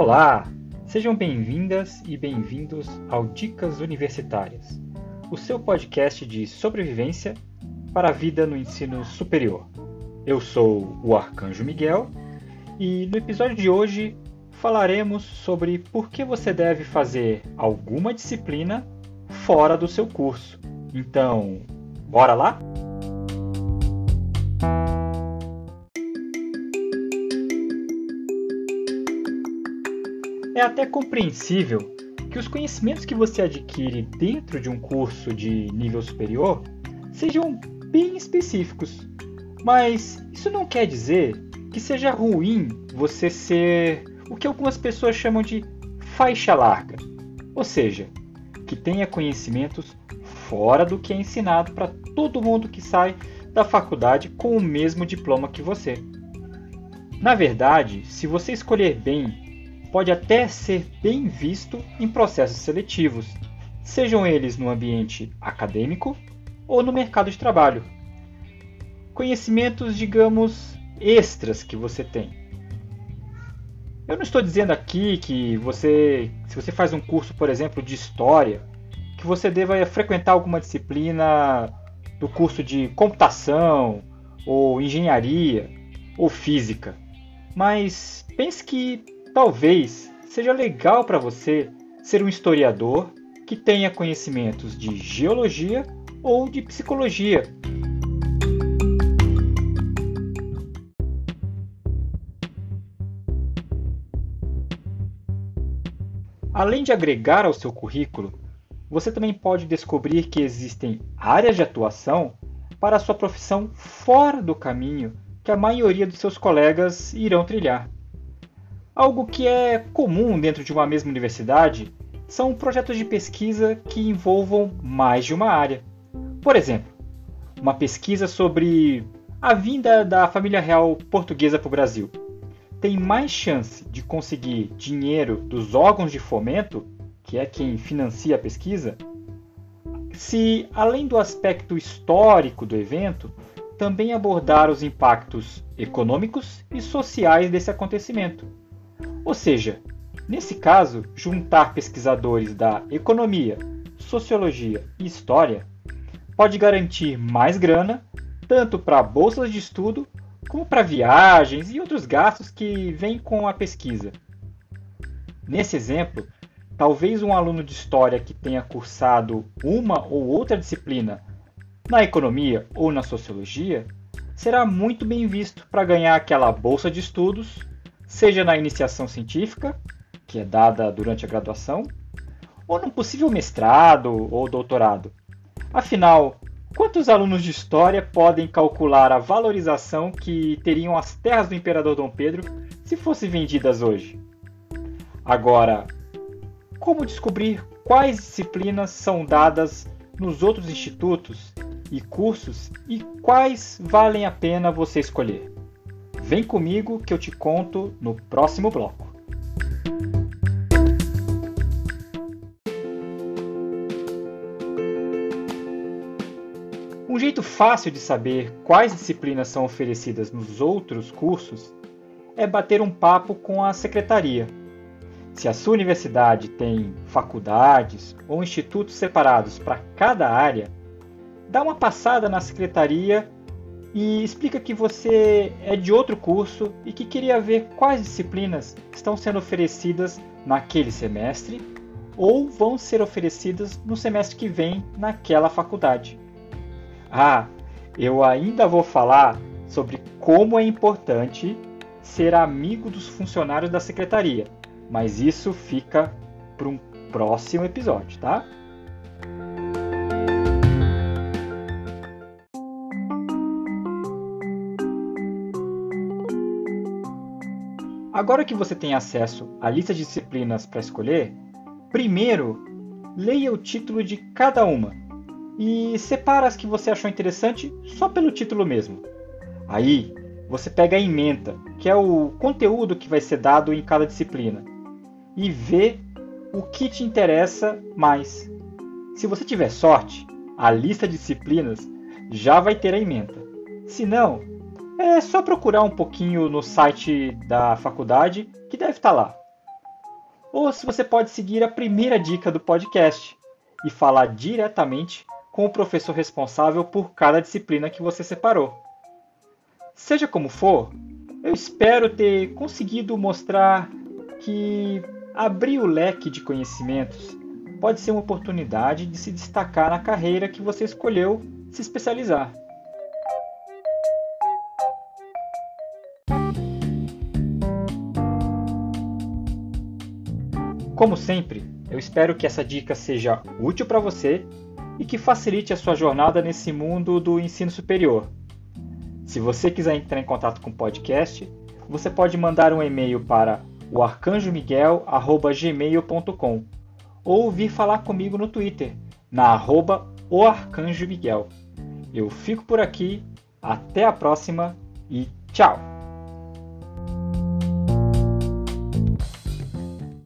Olá, sejam bem-vindas e bem-vindos ao Dicas Universitárias, o seu podcast de sobrevivência para a vida no ensino superior. Eu sou o Arcanjo Miguel e no episódio de hoje falaremos sobre por que você deve fazer alguma disciplina fora do seu curso. Então, bora lá? É até compreensível que os conhecimentos que você adquire dentro de um curso de nível superior sejam bem específicos. Mas isso não quer dizer que seja ruim você ser o que algumas pessoas chamam de faixa larga, ou seja, que tenha conhecimentos fora do que é ensinado para todo mundo que sai da faculdade com o mesmo diploma que você. Na verdade, se você escolher bem pode até ser bem visto em processos seletivos, sejam eles no ambiente acadêmico ou no mercado de trabalho. Conhecimentos, digamos, extras que você tem. Eu não estou dizendo aqui que você, se você faz um curso, por exemplo, de história, que você deva frequentar alguma disciplina do curso de computação, ou engenharia, ou física. Mas pense que Talvez seja legal para você ser um historiador que tenha conhecimentos de geologia ou de psicologia. Além de agregar ao seu currículo, você também pode descobrir que existem áreas de atuação para a sua profissão fora do caminho que a maioria dos seus colegas irão trilhar. Algo que é comum dentro de uma mesma universidade são projetos de pesquisa que envolvam mais de uma área. Por exemplo, uma pesquisa sobre a vinda da família real portuguesa para o Brasil tem mais chance de conseguir dinheiro dos órgãos de fomento, que é quem financia a pesquisa, se, além do aspecto histórico do evento, também abordar os impactos econômicos e sociais desse acontecimento ou seja, nesse caso, juntar pesquisadores da economia, sociologia e história pode garantir mais grana tanto para bolsas de estudo como para viagens e outros gastos que vêm com a pesquisa. Nesse exemplo, talvez um aluno de história que tenha cursado uma ou outra disciplina na economia ou na sociologia será muito bem visto para ganhar aquela bolsa de estudos seja na iniciação científica, que é dada durante a graduação, ou num possível mestrado ou doutorado. Afinal, quantos alunos de história podem calcular a valorização que teriam as terras do imperador Dom Pedro se fossem vendidas hoje? Agora, como descobrir quais disciplinas são dadas nos outros institutos e cursos e quais valem a pena você escolher? Vem comigo que eu te conto no próximo bloco. Um jeito fácil de saber quais disciplinas são oferecidas nos outros cursos é bater um papo com a secretaria. Se a sua universidade tem faculdades ou institutos separados para cada área, dá uma passada na secretaria e explica que você é de outro curso e que queria ver quais disciplinas estão sendo oferecidas naquele semestre ou vão ser oferecidas no semestre que vem naquela faculdade. Ah, eu ainda vou falar sobre como é importante ser amigo dos funcionários da secretaria, mas isso fica para um próximo episódio, tá? Agora que você tem acesso à lista de disciplinas para escolher, primeiro leia o título de cada uma e separa as que você achou interessante só pelo título mesmo. Aí você pega a ementa, que é o conteúdo que vai ser dado em cada disciplina, e vê o que te interessa mais. Se você tiver sorte, a lista de disciplinas já vai ter a ementa. Se não, é só procurar um pouquinho no site da faculdade que deve estar tá lá. ou se você pode seguir a primeira dica do podcast e falar diretamente com o professor responsável por cada disciplina que você separou. Seja como for, eu espero ter conseguido mostrar que abrir o leque de conhecimentos pode ser uma oportunidade de se destacar na carreira que você escolheu se especializar. Como sempre, eu espero que essa dica seja útil para você e que facilite a sua jornada nesse mundo do ensino superior. Se você quiser entrar em contato com o podcast, você pode mandar um e-mail para o arcanjomiguel@gmail.com ou vir falar comigo no Twitter na arroba o Arcanjo Miguel. Eu fico por aqui, até a próxima e tchau!